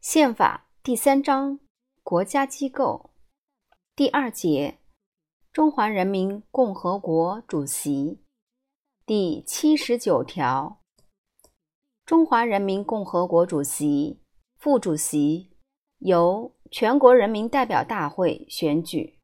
宪法第三章国家机构第二节中华人民共和国主席第七十九条中华人民共和国主席、副主席由全国人民代表大会选举，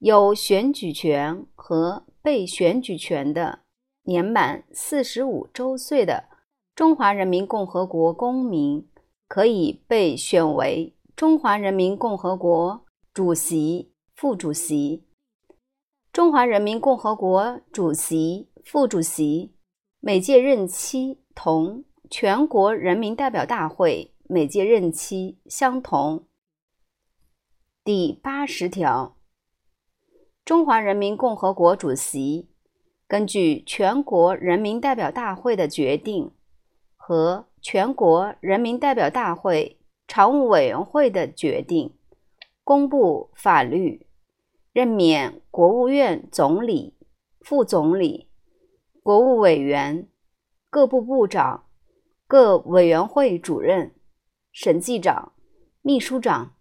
有选举权和被选举权的年满四十五周岁的中华人民共和国公民。可以被选为中华人民共和国主席、副主席。中华人民共和国主席、副主席每届任期同全国人民代表大会每届任期相同。第八十条，中华人民共和国主席根据全国人民代表大会的决定和。全国人民代表大会常务委员会的决定，公布法律，任免国务院总理、副总理、国务委员、各部部长、各委员会主任、审计长、秘书长，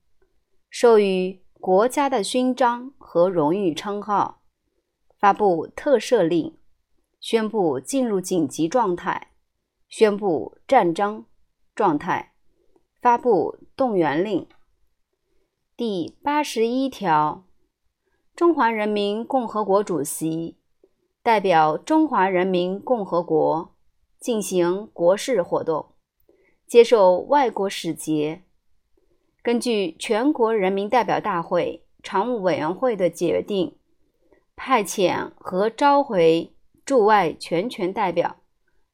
授予国家的勋章和荣誉称号，发布特赦令，宣布进入紧急状态。宣布战争状态，发布动员令。第八十一条，中华人民共和国主席代表中华人民共和国进行国事活动，接受外国使节，根据全国人民代表大会常务委员会的决定，派遣和召回驻外全权代表。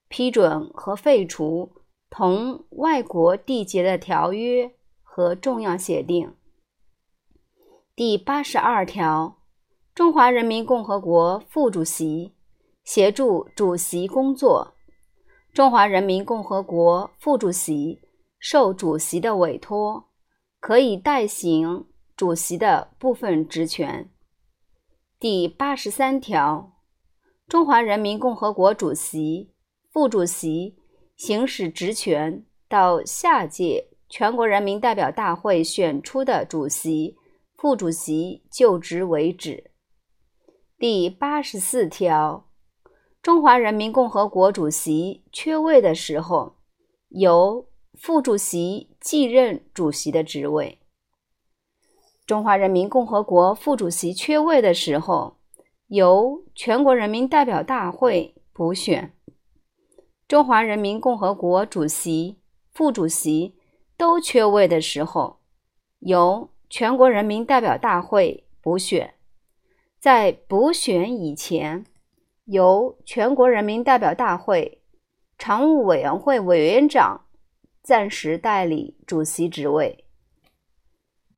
批准和废除同外国缔结的条约和重要协定。第八十二条，中华人民共和国副主席协助主席工作。中华人民共和国副主席受主席的委托，可以代行主席的部分职权。第八十三条，中华人民共和国主席。副主席行使职权到下届全国人民代表大会选出的主席、副主席就职为止。第八十四条，中华人民共和国主席缺位的时候，由副主席继任主席的职位。中华人民共和国副主席缺位的时候，由全国人民代表大会补选。中华人民共和国主席、副主席都缺位的时候，由全国人民代表大会补选；在补选以前，由全国人民代表大会常务委员会委员长暂时代理主席职位。